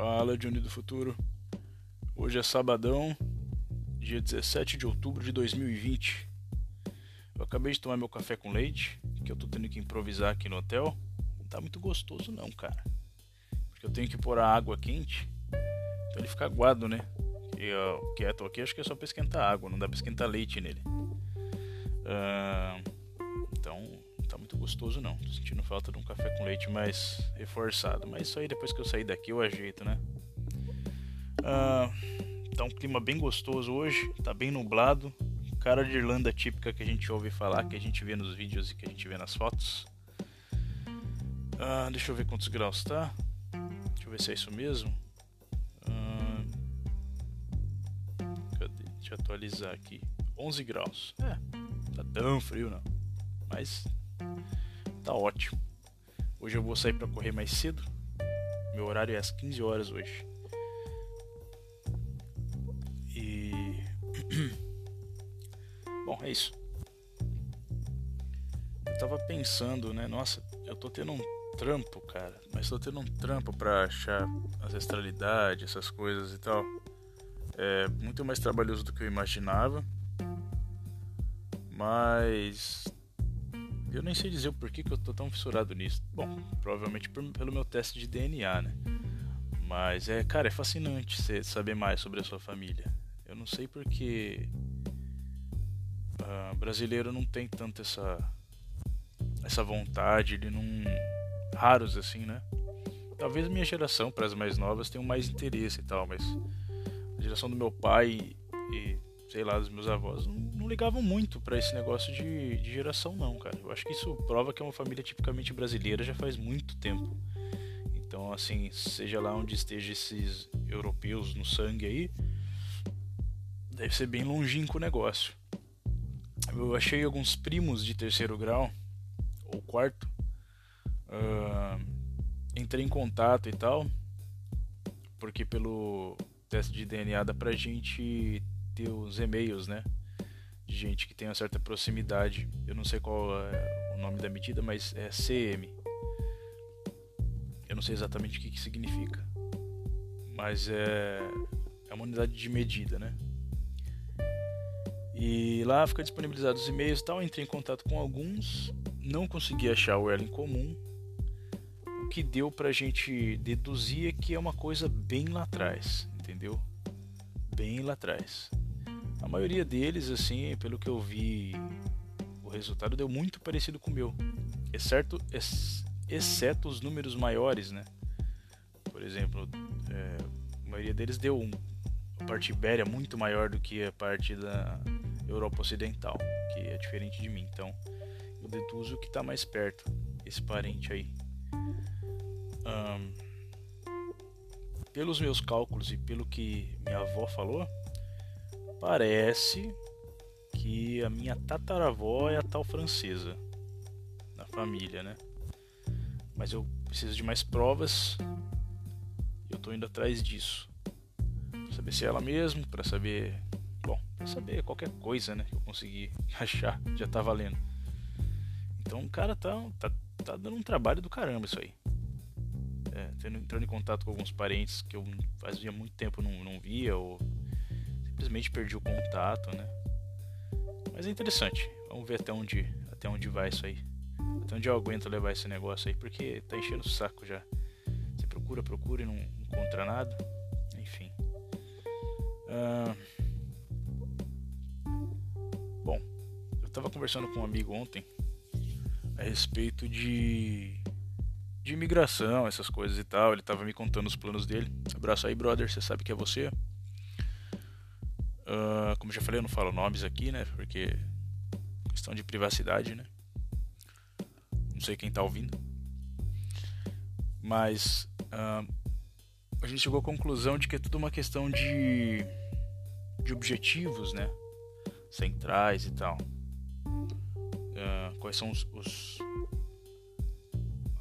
Fala, Johnny do Futuro. Hoje é sabadão, dia 17 de outubro de 2020. Eu acabei de tomar meu café com leite, que eu tô tendo que improvisar aqui no hotel. Não tá muito gostoso não, cara. Porque eu tenho que pôr a água quente, então ele fica aguado, né? E eu, quieto aqui, acho que é só pra esquentar água, não dá pra esquentar leite nele. Muito gostoso não. Tô sentindo falta de um café com leite mais reforçado. Mas isso aí depois que eu sair daqui eu ajeito, né? Uh, tá um clima bem gostoso hoje, tá bem nublado. Cara de Irlanda típica que a gente ouve falar, que a gente vê nos vídeos e que a gente vê nas fotos. Uh, deixa eu ver quantos graus tá. Deixa eu ver se é isso mesmo. Cadê? Deixa eu atualizar aqui. 11 graus. É, tá tão frio não. Mas Tá ótimo. Hoje eu vou sair para correr mais cedo. Meu horário é às 15 horas hoje. E. Bom, é isso. Eu tava pensando, né? Nossa, eu tô tendo um trampo, cara. Mas tô tendo um trampo pra achar ancestralidade, essas coisas e tal. É muito mais trabalhoso do que eu imaginava. Mas eu nem sei dizer o porquê que eu tô tão fissurado nisso. Bom, provavelmente por, pelo meu teste de DNA, né? Mas é, cara, é fascinante saber mais sobre a sua família. Eu não sei porque uh, brasileiro não tem tanto essa essa vontade, ele não raros assim, né? Talvez minha geração, para as mais novas, tenham mais interesse e tal, mas a geração do meu pai e sei lá, dos meus avós, não, não ligavam muito para esse negócio de, de geração, não, cara. Eu acho que isso prova que é uma família tipicamente brasileira já faz muito tempo. Então, assim, seja lá onde esteja esses europeus no sangue aí, deve ser bem longínquo o negócio. Eu achei alguns primos de terceiro grau, ou quarto, uh, entrei em contato e tal, porque pelo teste de DNA dá pra gente ter os e-mails, né? De gente que tem uma certa proximidade. Eu não sei qual é o nome da medida, mas é CM. Eu não sei exatamente o que, que significa. Mas é, é uma unidade de medida, né? E lá fica disponibilizado os e-mails e tal. Entrei em contato com alguns, não consegui achar o elo em comum. O que deu pra gente deduzir é que é uma coisa bem lá atrás, entendeu? Bem lá atrás. A maioria deles, assim, pelo que eu vi, o resultado deu muito parecido com o meu, exceto, ex, exceto os números maiores, né? Por exemplo, é, a maioria deles deu um, a parte ibéria muito maior do que a parte da Europa Ocidental, que é diferente de mim. Então, eu deduzo que está mais perto, esse parente aí. Um, pelos meus cálculos e pelo que minha avó falou, Parece que a minha tataravó é a tal francesa na família, né? Mas eu preciso de mais provas e eu tô indo atrás disso. Pra saber se é ela mesmo, para saber. Bom, pra saber qualquer coisa, né? Que eu consegui achar, já tá valendo. Então o cara tá, tá, tá dando um trabalho do caramba isso aí. É, tendo, entrando em contato com alguns parentes que eu fazia muito tempo não, não via, ou simplesmente perdi o contato, né? Mas é interessante. Vamos ver até onde, até onde vai isso aí. Até onde eu aguento levar esse negócio aí, porque tá enchendo o saco já. Você procura, procura e não encontra nada. Enfim. Bom, eu tava conversando com um amigo ontem a respeito de de imigração, essas coisas e tal. Ele tava me contando os planos dele. Abraço aí, brother. Você sabe que é você. Uh, como já falei, eu não falo nomes aqui, né? Porque questão de privacidade, né? Não sei quem tá ouvindo. Mas uh, a gente chegou à conclusão de que é tudo uma questão de, de objetivos, né? Centrais e tal. Uh, quais são os, os,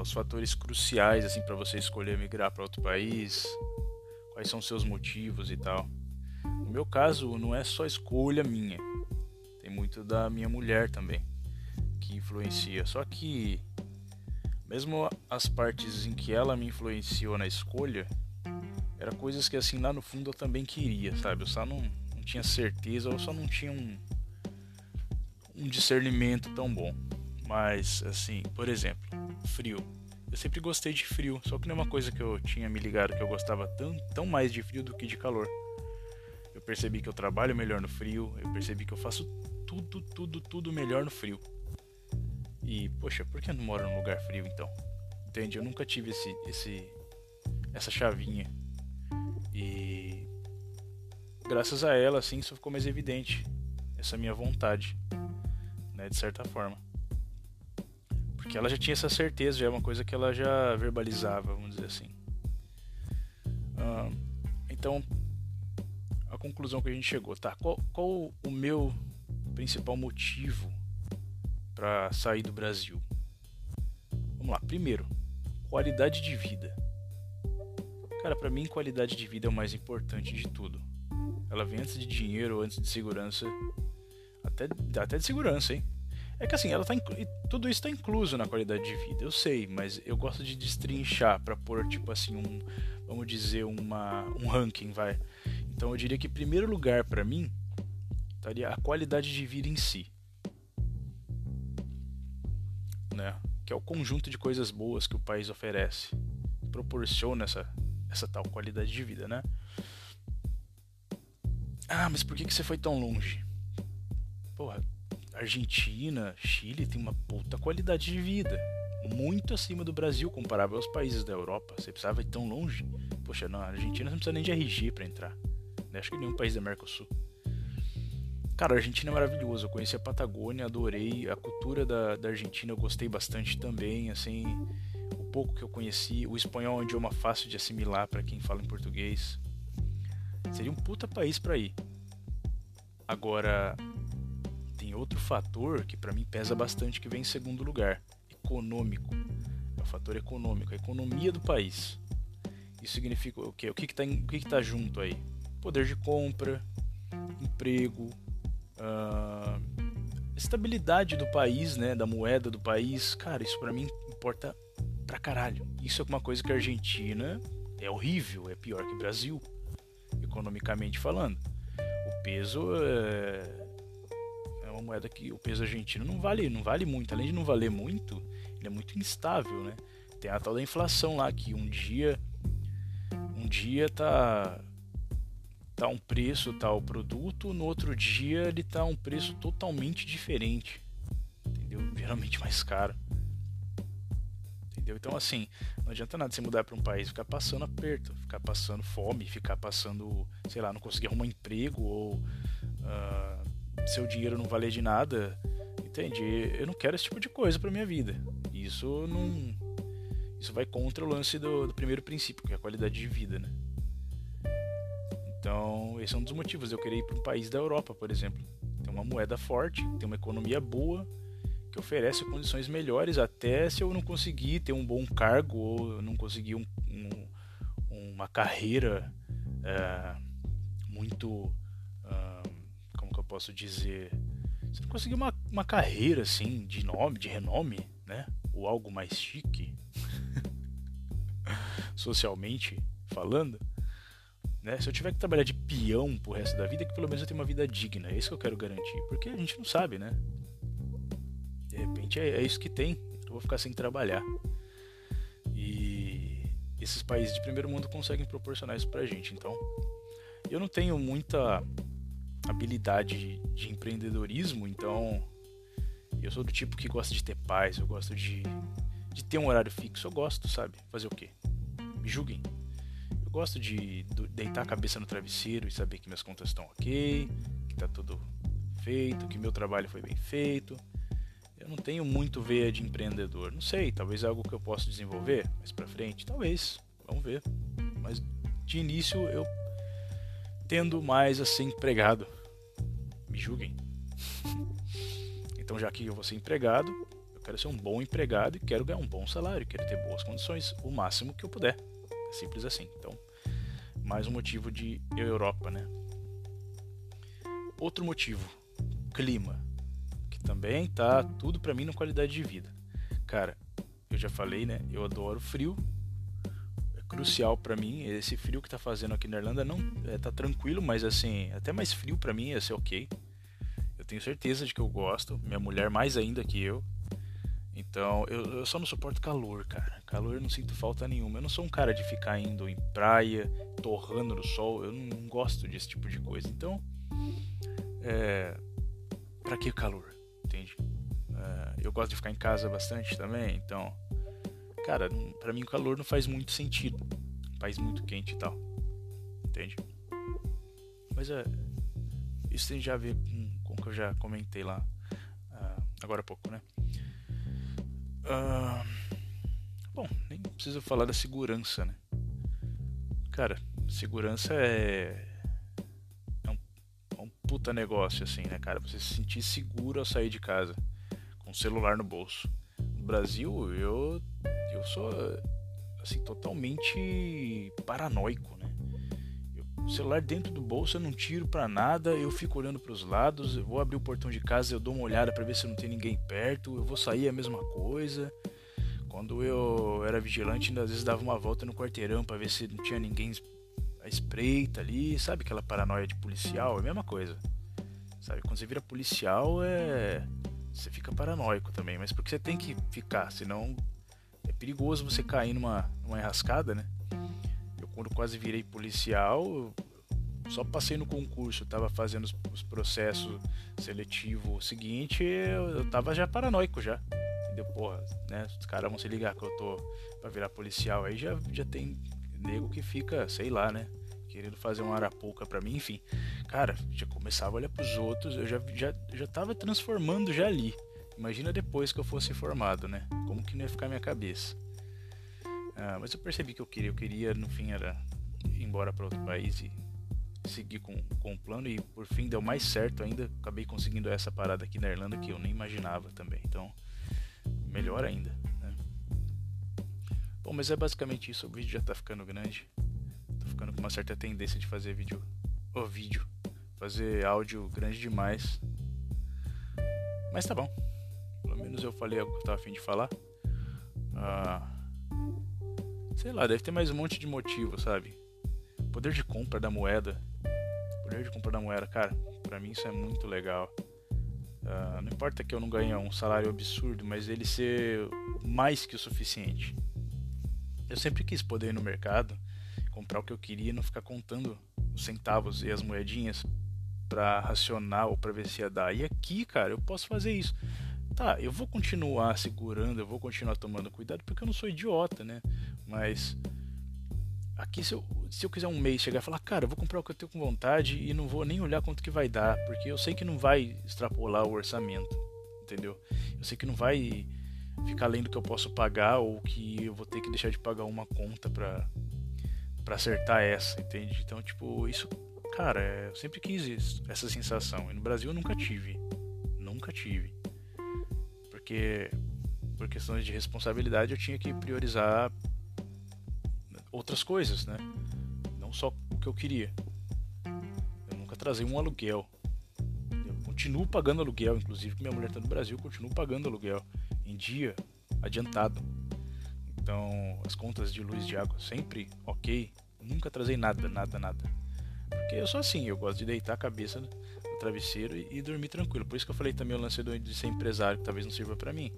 os fatores cruciais assim para você escolher migrar para outro país? Quais são os seus motivos e tal? Meu caso, não é só escolha minha. Tem muito da minha mulher também que influencia. Só que mesmo as partes em que ela me influenciou na escolha, Era coisas que assim lá no fundo eu também queria, sabe? Eu só não, não tinha certeza, eu só não tinha um, um discernimento tão bom. Mas assim, por exemplo, frio. Eu sempre gostei de frio, só que não é uma coisa que eu tinha me ligado que eu gostava tão, tão mais de frio do que de calor. Eu percebi que eu trabalho melhor no frio, eu percebi que eu faço tudo, tudo, tudo melhor no frio. E, poxa, por que eu não moro num lugar frio então? Entende? Eu nunca tive esse, esse, essa chavinha. E graças a ela, assim, isso ficou mais evidente. Essa minha vontade, né, de certa forma. Porque ela já tinha essa certeza, já é uma coisa que ela já verbalizava, vamos dizer assim. então, a conclusão que a gente chegou, tá? Qual, qual o meu principal motivo para sair do Brasil? Vamos lá. Primeiro, qualidade de vida. Cara, para mim, qualidade de vida é o mais importante de tudo. Ela vem antes de dinheiro, antes de segurança. Até, até de segurança, hein? É que assim, ela tá tudo isso está incluso na qualidade de vida, eu sei, mas eu gosto de destrinchar para pôr tipo assim um, vamos dizer uma um ranking, vai. Então eu diria que primeiro lugar para mim estaria a qualidade de vida em si, né? Que é o conjunto de coisas boas que o país oferece, proporciona essa essa tal qualidade de vida, né? Ah, mas por que que você foi tão longe? Porra, Argentina, Chile tem uma puta qualidade de vida. Muito acima do Brasil, comparável aos países da Europa. Você precisava ir tão longe. Poxa, na Argentina você não precisa nem de RG para entrar. Né? Acho que nenhum país da Mercosul. Cara, a Argentina é maravilhoso. Eu conheci a Patagônia, adorei. A cultura da, da Argentina eu gostei bastante também. Assim, o pouco que eu conheci. O espanhol é um idioma fácil de assimilar para quem fala em português. Seria um puta país para ir. Agora, tem outro fator que para mim pesa bastante que vem em segundo lugar, econômico. É o fator econômico, a economia do país. Isso significa o quê? O que está que, que tá junto aí? Poder de compra, emprego, uh, estabilidade do país, né, da moeda do país. Cara, isso para mim importa pra caralho. Isso é uma coisa que a Argentina é horrível, é pior que o Brasil, economicamente falando. O peso é uma moeda que o peso argentino não vale, não vale muito. Além de não valer muito, ele é muito instável, né? Tem a tal da inflação lá que um dia um dia tá tá um preço, o produto, no outro dia ele tá um preço totalmente diferente. Entendeu? Geralmente mais caro. Entendeu? Então assim, não adianta nada você mudar para um país ficar passando aperto, ficar passando fome, ficar passando, sei lá, não conseguir arrumar emprego ou uh, seu dinheiro não valer de nada, entende? Eu não quero esse tipo de coisa para minha vida. Isso não isso vai contra o lance do, do, primeiro princípio, que é a qualidade de vida, né? Esse é um dos motivos eu querer ir para um país da Europa, por exemplo. Tem uma moeda forte, tem uma economia boa, que oferece condições melhores, até se eu não conseguir ter um bom cargo ou não conseguir um, um, uma carreira é, muito posso dizer, você não conseguiu uma, uma carreira assim de nome, de renome, né? Ou algo mais chique, socialmente falando, né? Se eu tiver que trabalhar de peão pro resto da vida, que pelo menos eu tenha uma vida digna. É isso que eu quero garantir, porque a gente não sabe, né? De repente é, é isso que tem. Eu vou ficar sem trabalhar. E esses países de primeiro mundo conseguem proporcionar isso pra gente. Então, eu não tenho muita habilidade de empreendedorismo, então eu sou do tipo que gosta de ter paz, eu gosto de, de ter um horário fixo, eu gosto, sabe? Fazer o quê? Me julguem. Gosto de deitar a cabeça no travesseiro e saber que minhas contas estão ok, que tá tudo feito, que meu trabalho foi bem feito. Eu não tenho muito veia de empreendedor. Não sei, talvez é algo que eu possa desenvolver mais para frente, talvez. Vamos ver. Mas de início eu tendo mais a ser empregado. Me julguem. então, já que eu vou ser empregado, eu quero ser um bom empregado e quero ganhar um bom salário, quero ter boas condições, o máximo que eu puder. É simples assim. Então, mais um motivo de Europa, né? Outro motivo, clima, que também tá tudo para mim na qualidade de vida. Cara, eu já falei, né? Eu adoro frio. crucial para mim. Esse frio que tá fazendo aqui na Irlanda não é, tá tranquilo, mas assim, até mais frio para mim ia ser ok. Eu tenho certeza de que eu gosto, minha mulher mais ainda que eu. Então, eu, eu só não suporto calor, cara. Calor eu não sinto falta nenhuma. Eu não sou um cara de ficar indo em praia, torrando no sol. Eu não, não gosto desse tipo de coisa. Então, é. Pra que calor? Entende? É, eu gosto de ficar em casa bastante também. Então, cara, para mim o calor não faz muito sentido. Faz muito quente e tal. Entende? Mas é. Isso tem já a ver com, com o que eu já comentei lá uh, agora há pouco, né? Uh, bom, nem preciso falar da segurança, né? Cara, segurança é. É um, é um puta negócio, assim, né, cara? Você se sentir seguro ao sair de casa com o celular no bolso. No Brasil, eu. Eu sou. Assim, totalmente paranoico, né? Celular dentro do bolso eu não tiro para nada, eu fico olhando para os lados, eu vou abrir o portão de casa, eu dou uma olhada para ver se não tem ninguém perto, eu vou sair a mesma coisa. Quando eu era vigilante, ainda às vezes dava uma volta no quarteirão para ver se não tinha ninguém à espreita ali, sabe aquela paranoia de policial? É a mesma coisa. Sabe, quando você vira policial é você fica paranoico também, mas porque você tem que ficar, senão é perigoso você cair numa, numa enrascada, né? Quando quase virei policial, só passei no concurso, tava fazendo os, os processos seletivos seguinte, eu, tava já paranoico já. Entendeu? Porra, né? Os caras vão se ligar que eu tô pra virar policial. Aí já, já tem nego que fica, sei lá, né? Querendo fazer uma arapuca pra mim, enfim. Cara, já começava a olhar pros outros, eu já, já, já tava transformando já ali. Imagina depois que eu fosse formado, né? Como que não ia ficar minha cabeça. Ah, mas eu percebi que eu queria, eu queria no fim era ir embora para outro país e seguir com, com o plano e por fim deu mais certo ainda, acabei conseguindo essa parada aqui na Irlanda que eu nem imaginava também. Então, melhor ainda. Né? Bom, mas é basicamente isso. O vídeo já tá ficando grande. Tô ficando com uma certa tendência de fazer vídeo, o vídeo, fazer áudio grande demais. Mas tá bom. Pelo menos eu falei algo que eu tava afim de falar. Ah, Sei lá, deve ter mais um monte de motivo, sabe? Poder de compra da moeda. Poder de compra da moeda, cara, pra mim isso é muito legal. Uh, não importa que eu não ganhe um salário absurdo, mas ele ser mais que o suficiente. Eu sempre quis poder ir no mercado, comprar o que eu queria e não ficar contando os centavos e as moedinhas para racionar ou para ver se ia dar. E aqui, cara, eu posso fazer isso. Tá, eu vou continuar segurando, eu vou continuar tomando cuidado porque eu não sou idiota, né? Mas aqui se eu, se eu quiser um mês chegar e falar, cara, vou comprar o que eu tenho com vontade e não vou nem olhar quanto que vai dar, porque eu sei que não vai extrapolar o orçamento, entendeu? Eu sei que não vai ficar além do que eu posso pagar ou que eu vou ter que deixar de pagar uma conta pra, pra acertar essa, entende? Então, tipo, isso, cara, é, eu sempre quis isso, essa sensação. E no Brasil eu nunca tive. Nunca tive. Porque por questões de responsabilidade eu tinha que priorizar outras coisas, né? Não só o que eu queria. Eu nunca trazei um aluguel. Eu continuo pagando aluguel, inclusive que minha mulher está no Brasil, continuo pagando aluguel em dia adiantado. Então, as contas de luz de água sempre ok. Nunca trazei nada, nada, nada. Porque eu sou assim, eu gosto de deitar a cabeça no travesseiro e, e dormir tranquilo. Por isso que eu falei também o lance de ser empresário, que talvez não sirva para mim.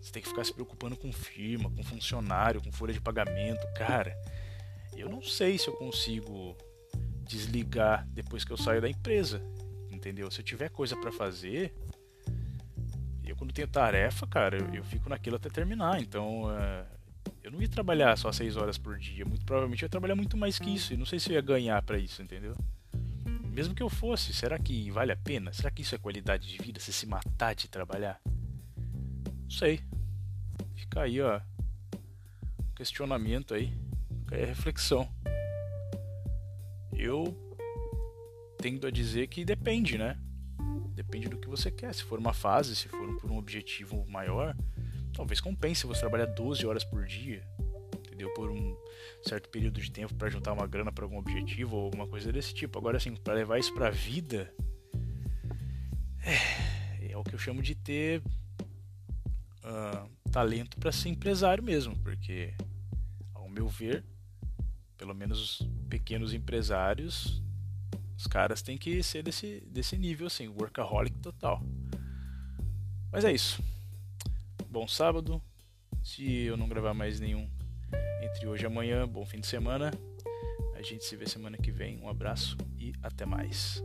Você tem que ficar se preocupando com firma, com funcionário, com folha de pagamento. Cara, eu não sei se eu consigo desligar depois que eu saio da empresa. Entendeu? Se eu tiver coisa para fazer, eu quando tenho tarefa, cara, eu, eu fico naquilo até terminar. Então, uh, eu não ia trabalhar só seis horas por dia. Muito provavelmente eu ia trabalhar muito mais que isso. E não sei se eu ia ganhar para isso, entendeu? Mesmo que eu fosse, será que vale a pena? Será que isso é qualidade de vida? Você se matar de trabalhar? Não sei. Fica aí, ó. Questionamento aí. Fica aí a reflexão. Eu tendo a dizer que depende, né? Depende do que você quer. Se for uma fase, se for por um objetivo maior, talvez compense você trabalhar 12 horas por dia, entendeu? Por um certo período de tempo para juntar uma grana para algum objetivo ou alguma coisa desse tipo. Agora, assim, para levar isso para a vida, é, é o que eu chamo de ter uh, talento para ser empresário mesmo, porque, ao meu ver, Pelo menos pequenos empresários, os caras têm que ser desse, desse nível assim, workaholic total. Mas é isso. Bom sábado. Se eu não gravar mais nenhum entre hoje e amanhã, bom fim de semana. A gente se vê semana que vem. Um abraço e até mais.